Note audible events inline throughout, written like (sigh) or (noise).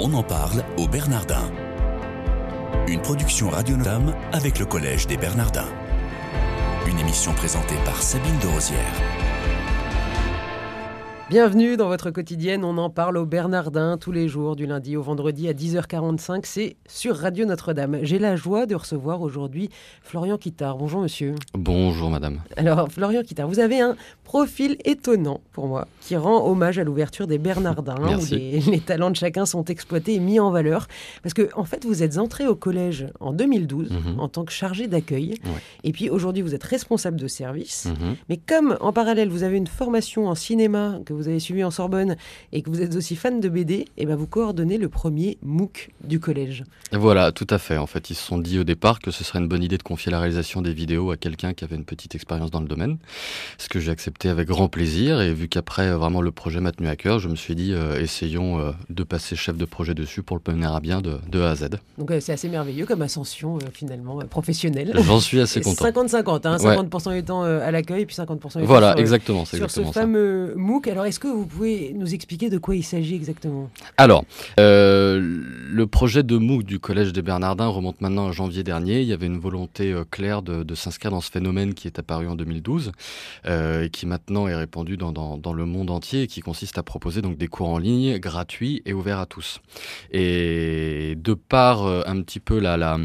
On en parle au Bernardin. Une production Radio Notre-Dame avec le Collège des Bernardins. Une émission présentée par Sabine de Rosière. Bienvenue dans votre quotidienne, on en parle au Bernardin tous les jours du lundi au vendredi à 10h45, c'est sur Radio Notre-Dame. J'ai la joie de recevoir aujourd'hui Florian Quittard. Bonjour monsieur. Bonjour madame. Alors Florian Quittard, vous avez un profil étonnant pour moi qui rend hommage à l'ouverture des Bernardins où les, les, talents de chacun sont exploités et mis en valeur parce que en fait vous êtes entré au collège en 2012 Mhm. en tant que chargé d'accueil Ouais. et puis aujourd'hui vous êtes responsable de service. Mhm. Mais comme en parallèle vous avez une formation en cinéma que vous avez suivie en Sorbonne et que vous êtes aussi fan de BD, et ben vous coordonnez le premier MOOC du collège. Voilà, tout à fait. En fait, ils se sont dit au départ que ce serait une bonne idée de confier la réalisation des vidéos à quelqu'un qui avait une petite expérience dans le domaine, ce que j'ai accepté avec grand plaisir. Et vu qu'après, euh, vraiment, le projet m'a tenu à cœur, je me suis dit, euh, essayons euh, de passer chef de projet dessus pour le mener à bien de, de A à Z. Donc euh, c'est assez merveilleux comme ascension finalement professionnelle. J'en suis assez content. 50-50, hein, Ouais. 50% du temps à l'accueil puis 50% du temps Voilà, sur, exactement, sur ce ça. fameux MOOC. Alors est-ce que vous pouvez nous expliquer de quoi il s'agit exactement? Alors, euh, le projet de MOOC du Collège des Bernardins remonte maintenant à janvier dernier. Il y avait une volonté euh, claire de, s'inscrire dans ce phénomène qui est apparu en 2012 euh, et qui maintenant est répandu dans le monde entier et qui consiste à proposer donc des cours en ligne gratuits et ouverts à tous. Et de par euh, un petit peu la, la,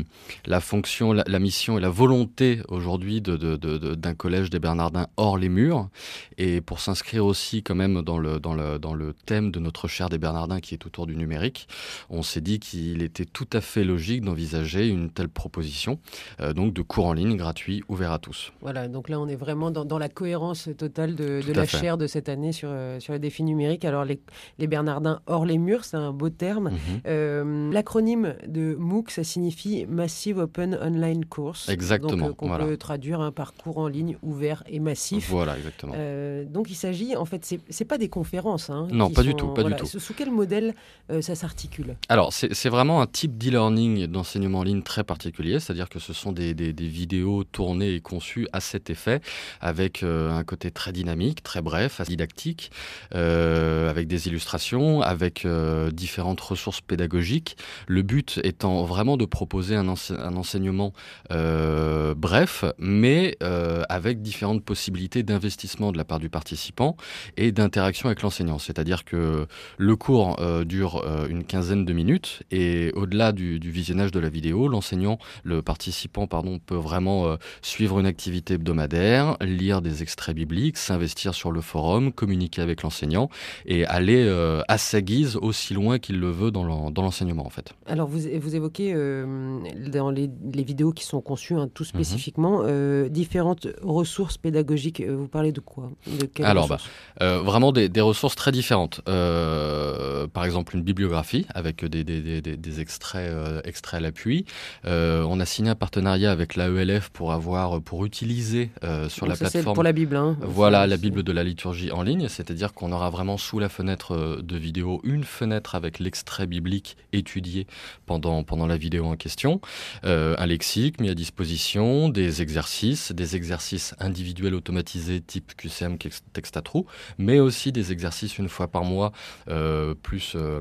la fonction, la, la mission et la volonté aujourd'hui de, de, de- de- d'un collège des Bernardins hors les murs, et pour s'inscrire aussi quand même dans le, dans, le, dans le thème de notre cher des Bernardins qui est autour du numérique, on s'est dit qu'il était tout à fait logique d'envisager une telle proposition, euh, donc de cours en ligne gratuits ouverts à tous. Voilà, donc là on est vraiment dans, dans la cohérence totale de, la fait. chaire de cette année sur, euh, sur les défis numériques. Alors les, les Bernardins hors les murs, c'est un beau terme. Mhm. Euh, L'acronyme de MOOC, ça signifie Massive Open Online Course. Exactement, Donc, euh, qu'on voilà. peut traduire un parcours en ligne ouvert et massif. Voilà, exactement. Euh, donc il s'agit, en fait, c'est c'est pas des conférences. hein, Non, pas du tout, pas du tout. Sous quel modèle euh, ça s'articule? Alors, c'est c'est vraiment un type d'e-learning d'enseignement en ligne très particulier, c'est-à-dire que ce sont des, des- des vidéos tournées et conçues à cet effet, avec euh, un côté très dynamique, très bref, assez didactique, avec des illustrations, avec différentes ressources pédagogiques. Le but étant vraiment de proposer un, ense- un enseignement euh, bref, mais euh, avec différentes possibilités d'investissement de la part du participant et d'interaction avec l'enseignant. C'est-à-dire que le cours euh, dure une quinzaine de minutes et au-delà du, du visionnage de la vidéo, l'enseignant, le participant, pardon, peut vraiment suivre une activité hebdomadaire, lire des extraits bibliques, s'investir sur le forum, communiquer avec l'enseignant et aller à sa guise aussi loin qu'il le veut dans l'enseignement en fait. Alors vous, vous évoquez euh, dans les, les vidéos qui sont conçues, hein, Mhm. tout spécifiquement, euh, différentes ressources pédagogiques. Vous parlez de quoi? De Alors, ressources? Euh, vraiment des, des ressources très différentes. Euh, par exemple, une bibliographie avec des, des- des- extraits, euh, extraits à l'appui. On a signé un partenariat avec l'AELF pour avoir, pour utiliser sur Donc la ça, plateforme. pour la Bible. hein. Voilà la Bible de la liturgie en ligne, c'est-à-dire qu'on aura vraiment sous la fenêtre de vidéo une fenêtre avec l'extrait biblique étudié pendant, pendant la vidéo en question, euh, un lexique mis à disposition, des exercices, des exercices individuels automatisés type QCM Textatrou, mais aussi des exercices une fois par mois euh, plus euh,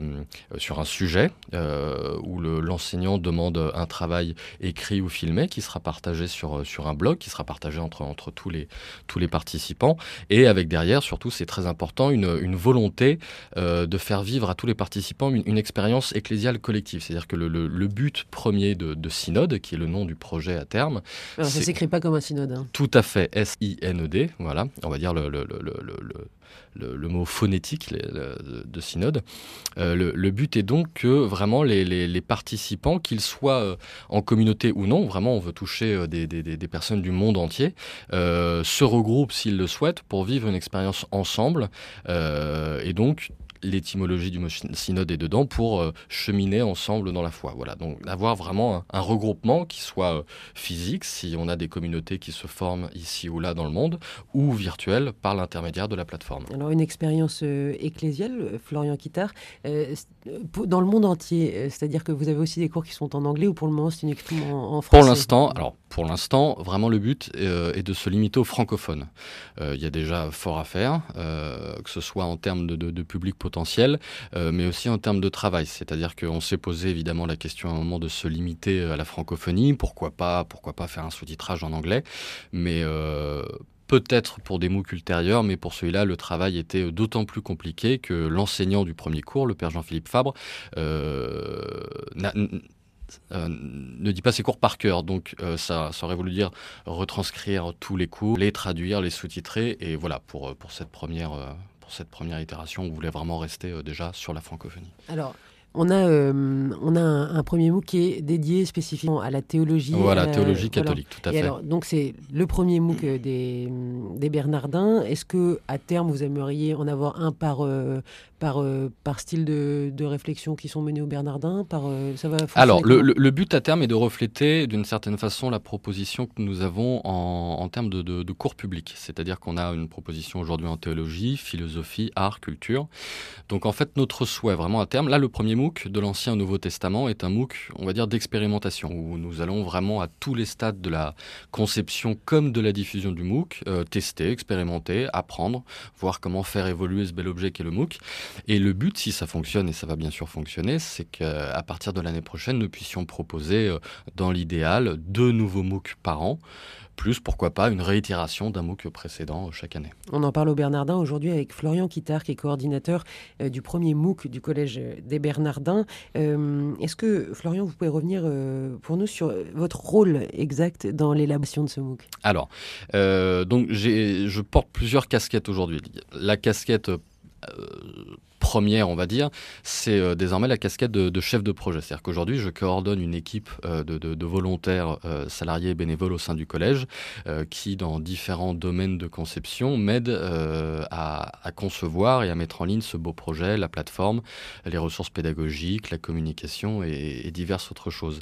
sur un sujet euh, où le- l'enseignant demande un travail écrit ou filmé qui sera partagé sur, sur un blog, qui sera partagé entre, entre tous les, tous les participants et avec derrière, surtout, c'est très important, une, volonté euh, de faire vivre à tous les participants une expérience ecclésiale collective. C'est-à-dire que le, le- le but premier de, de Synode, qui est le nom du projet à terme, Alors, ça s'écrit pas comme un synode. hein. tout à fait S-I-N-E-D, voilà, on va dire le, mot phonétique de synode. Euh, le, but est donc que vraiment les, les- les participants, qu'ils soient euh, en communauté ou non, vraiment on veut toucher euh, des, des- des- des personnes du monde entier, euh, se regroupent s'ils le souhaitent pour vivre une expérience ensemble euh, et donc l'étymologie du mot sy- synode est dedans pour euh, cheminer ensemble dans la foi. Voilà, donc avoir vraiment un, un regroupement qui soit euh, physique, si on a des communautés qui se forment ici ou là dans le monde, ou virtuel par l'intermédiaire de la plateforme. Alors une expérience euh, ecclésiale, euh, Florian Quittard, dans le monde entier, c'est-à-dire que vous avez aussi des cours qui sont en anglais ou pour le moment c'est uniquement en, en français? Pour l'instant, alors pour l'instant, vraiment le but euh, est de se limiter aux francophones. Euh, il y a déjà fort à faire, euh, que ce soit en termes de, public potentiel, mais aussi en termes de travail. C'est-à-dire qu'on s'est posé évidemment la question à un moment de se limiter à la francophonie. Pourquoi pas, pourquoi pas faire un sous-titrage en anglais Mais peut-être pour des MOOC ultérieurs, mais pour celui-là, le travail était d'autant plus compliqué que l'enseignant du premier cours, le père Jean-Philippe Fabre, euh, ne dit pas ses cours par cœur. Donc euh, ça, aurait voulu dire retranscrire tous les cours, les traduire, les sous-titrer. Et voilà, pour, pour, cette première, euh, pour cette première itération, on voulait vraiment rester déjà sur la francophonie. On a, euh, on a un, premier MOOC qui est dédié spécifiquement à la théologie. Voilà, euh, théologie catholique, tout à fait. Alors, donc c'est le premier MOOC euh, des, des Bernardins. Est-ce que à terme vous aimeriez en avoir un par par, par style de, de, réflexion qui sont menés aux Bernardins? Par, ça va Alors, le, le, but à terme est de refléter d'une certaine façon la proposition que nous avons en, en termes de, de, de cours publics. C'est-à-dire qu'on a une proposition aujourd'hui en théologie, philosophie, art, culture. Donc en fait, notre souhait vraiment à terme, là le premier MOOC de l'Ancien au Nouveau Testament est un MOOC, on va dire, d'expérimentation, où nous allons vraiment à tous les stades de la conception comme de la diffusion du MOOC, euh, tester, expérimenter, apprendre, voir comment faire évoluer ce bel objet qu'est le MOOC. Et le but, si ça fonctionne, et ça va bien sûr fonctionner, c'est qu'à partir de l'année prochaine, nous puissions proposer, euh, dans l'idéal, deux nouveaux MOOC par an plus pourquoi pas une réitération d'un MOOC précédent chaque année. On en parle au Bernardin aujourd'hui avec Florian Quittard, qui est coordinateur euh, du premier MOOC du Collège des Bernardins. Euh, est-ce que, Florian, vous pouvez revenir euh, pour nous sur votre rôle exact dans l'élaboration de ce MOOC? Alors, donc je porte plusieurs casquettes aujourd'hui. La casquette première, on va dire, c'est euh, désormais la casquette de, chef de projet. C'est-à-dire qu'aujourd'hui, je coordonne une équipe euh, de, volontaires euh, salariés et bénévoles au sein du collège qui, dans différents domaines de conception, m'aident à, concevoir et à mettre en ligne ce beau projet, la plateforme, les ressources pédagogiques, la communication et, diverses autres choses.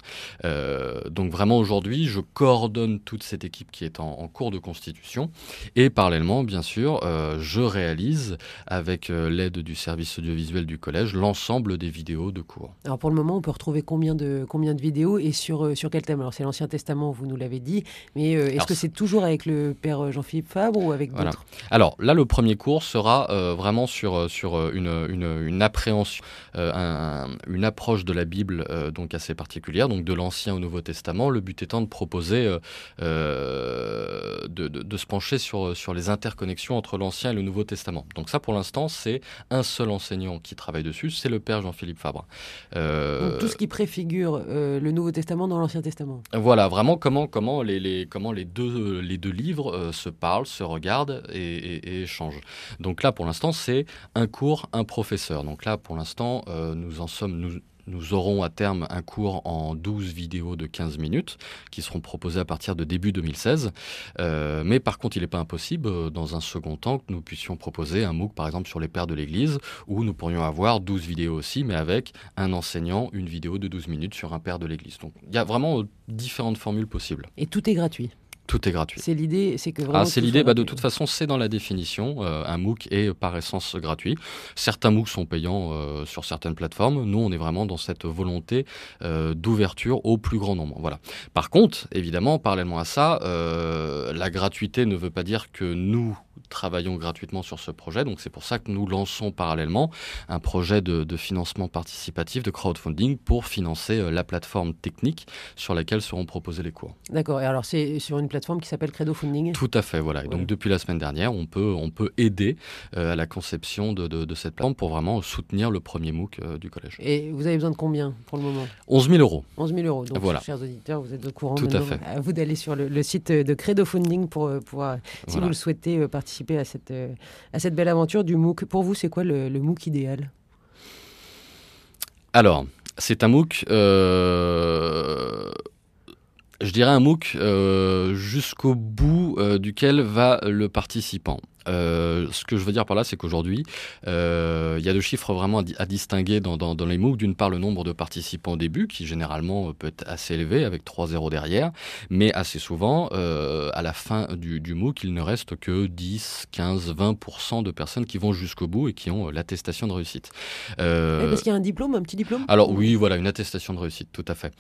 donc vraiment, aujourd'hui, je coordonne toute cette équipe qui est en, en cours de constitution et parallèlement, bien sûr, je réalise avec l'aide du service audiovisuel du collège l'ensemble des vidéos de cours. Alors pour le moment, on peut retrouver combien de, combien de vidéos et sur, euh, sur quel thème? Alors c'est l'Ancien Testament, vous nous l'avez dit, mais euh, est-ce que c'est toujours avec le Père euh, Jean-Philippe Fabre ou avec d'autres? Alors là, le premier cours sera vraiment sur, sur une, une, appréhension, une approche de la Bible donc assez particulière, donc de l'Ancien au Nouveau Testament, le but étant de proposer de, de, de, se pencher sur, sur les interconnexions entre l'Ancien et le Nouveau Testament. Donc ça, pour l'instant, c'est un seul qui travaille dessus, c'est le père Jean-Philippe Fabre. Euh, Donc tout ce qui préfigure euh, le Nouveau Testament dans l'Ancien Testament. Voilà, vraiment comment, comment, les, les comment les, deux, les deux livres euh, se parlent, se regardent et, et, échangent. Donc là, pour l'instant, c'est un cours, un professeur. Donc là, pour l'instant, nous en sommes... Nous, nous aurons à terme un cours en 12 vidéos de 15 minutes qui seront proposées à partir de début 2016. Euh, mais par contre, il n'est pas impossible, euh, dans un second temps, que nous puissions proposer un MOOC, par exemple, sur les pères de l'Église, où nous pourrions avoir 12 vidéos aussi, mais avec un enseignant, une vidéo de 12 minutes sur un père de l'Église. Donc il y a vraiment euh, différentes formules possibles. Et tout est gratuit tout est gratuit. C'est l'idée, c'est que vraiment. Ah, c'est l'idée. Bah, de toute façon, c'est dans la définition. Euh, un MOOC est par essence gratuit. Certains MOOC sont payants euh, sur certaines plateformes. Nous, on est vraiment dans cette volonté euh, d'ouverture au plus grand nombre. Voilà. Par contre, évidemment, parallèlement à ça, la gratuité ne veut pas dire que nous travaillons gratuitement sur ce projet. Donc c'est pour ça que nous lançons parallèlement un projet de, financement participatif, de crowdfunding, pour financer la plateforme technique sur laquelle seront proposés les cours. D'accord. Et alors c'est sur une plateforme qui s'appelle Credo Funding? Tout à fait, voilà. Et donc depuis la semaine dernière, on peut, on peut aider euh, à la conception de, de, cette plateforme pour vraiment soutenir le premier MOOC euh, du collège. Et vous avez besoin de combien pour le moment? 11 000 euros. 11 000 euros. Donc, voilà. chers auditeurs, vous êtes au courant. Tout à fait. À vous d'aller sur le, site de Credo Funding pour euh, pouvoir, si vous le souhaitez, participer à cette, à cette belle aventure du MOOC. Pour vous, c'est quoi le, MOOC idéal? Alors, c'est un MOOC je dirais un MOOC euh, jusqu'au bout euh, duquel va le participant. Euh, ce que je veux dire par là, c'est qu'aujourd'hui, euh, il y a deux chiffres vraiment à, distinguer dans, dans, les MOOC. D'une part, le nombre de participants au début, qui généralement peut être assez élevé, avec 3 zéros derrière, mais assez souvent, à la fin du, du, MOOC, il ne reste que 10, 15, 20% de personnes qui vont jusqu'au bout et qui ont l'attestation de réussite. parce qu'il y a un diplôme, un petit diplôme? Alors oui, voilà, une attestation de réussite, tout à fait.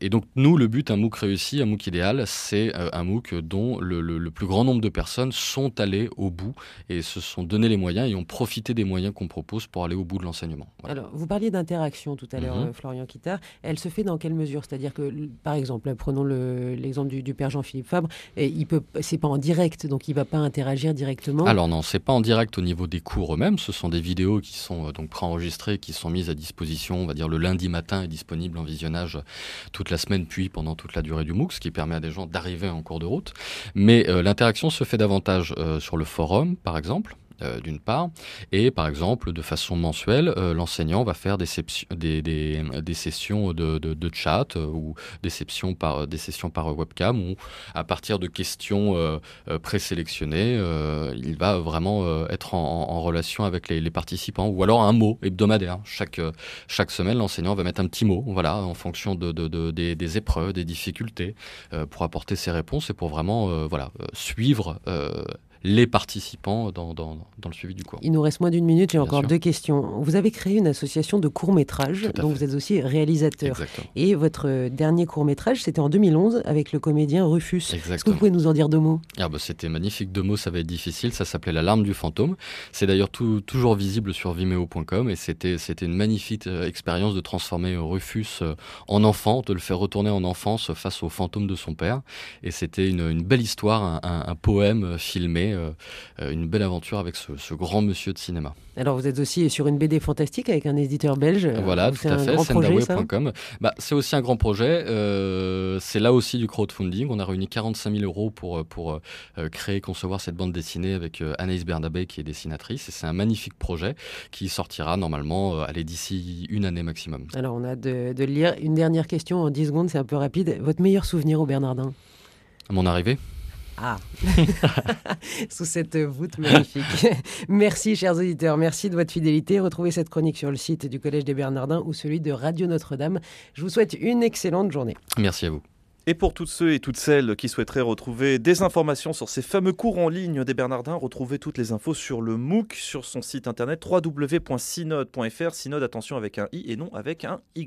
et donc nous, le but, un MOOC réussi, un MOOC idéal, c'est un MOOC dont le, le plus grand nombre de personnes sont allés au bout et se sont donné les moyens et ont profité des moyens qu'on propose pour aller au bout de l'enseignement. Alors, vous parliez d'interaction tout à l'heure, mhm. euh, Florian Quittard. Elle se fait dans quelle mesure? C'est-à-dire que, par exemple, prenons l'exemple du, père Jean-Philippe Fabre, et il peut, c'est pas en direct, donc il va pas interagir directement. Alors non, c'est pas en direct au niveau des cours eux-mêmes. Ce sont des vidéos qui sont euh, donc préenregistrées, qui sont mises à disposition, on va dire le lundi matin, et disponible en visionnage toute la semaine, puis pendant toute la durée du MOOC, ce qui permet à des gens d'arriver en cours de route. Mais euh, l'interaction se fait davantage euh, sur le forum, par exemple. Euh, d'une part, et par exemple, de façon mensuelle, euh, l'enseignant va faire des, des, des, sessions de, chat ou des sessions, par, des sessions par webcam où, à partir de questions présélectionnées, il va vraiment être en, relation avec les, participants, ou alors un mot hebdomadaire. Chaque, chaque semaine, l'enseignant va mettre un petit mot, voilà, en fonction de, des, épreuves, des difficultés, pour apporter ses réponses et pour vraiment voilà, suivre les participants dans, dans, dans, le suivi du cours. Il nous reste moins d'une minute, j'ai encore deux questions. Vous avez créé une association de courts-métrages, dont vous êtes aussi réalisateur. Et votre dernier court-métrage, c'était en 2011 avec le comédien Rufus. Est-ce que vous pouvez nous en dire deux mots? Ah bah C'était magnifique, deux mots, ça va être difficile. Ça s'appelait L'alarme du fantôme. C'est d'ailleurs toujours visible sur vimeo.com et c'était une magnifique euh, expérience de transformer euh, Rufus euh, en enfant, de le faire retourner en enfance face au fantôme de son père. Et c'était une, une, belle histoire, un, un poème filmé euh, euh, une belle aventure avec ce, grand monsieur de cinéma. Alors vous êtes aussi sur une BD fantastique avec un éditeur belge. Voilà, tout à fait, sendaway.com. Bah, c'est aussi un grand projet. Euh, c'est là aussi du crowdfunding. On a réuni 45 000 euros pour, pour créer, concevoir cette bande dessinée avec Anaïs Bernabé qui est dessinatrice. Et c'est un magnifique projet qui sortira normalement d'ici une année maximum. Alors on a de, de lire une dernière question en 10 secondes, c'est un peu rapide. Votre meilleur souvenir au Bernardin? Mon arrivée? Ah, (laughs) sous cette voûte magnifique. (laughs) merci, chers auditeurs. Merci de votre fidélité. Retrouvez cette chronique sur le site du Collège des Bernardins ou celui de Radio Notre-Dame. Je vous souhaite une excellente journée. Merci à vous. Et pour toutes ceux et toutes celles qui souhaiteraient retrouver des informations sur ces fameux cours en ligne des Bernardins, retrouvez toutes les infos sur le MOOC, sur son site internet www.synode.fr. Synode, attention avec un i et non avec un y.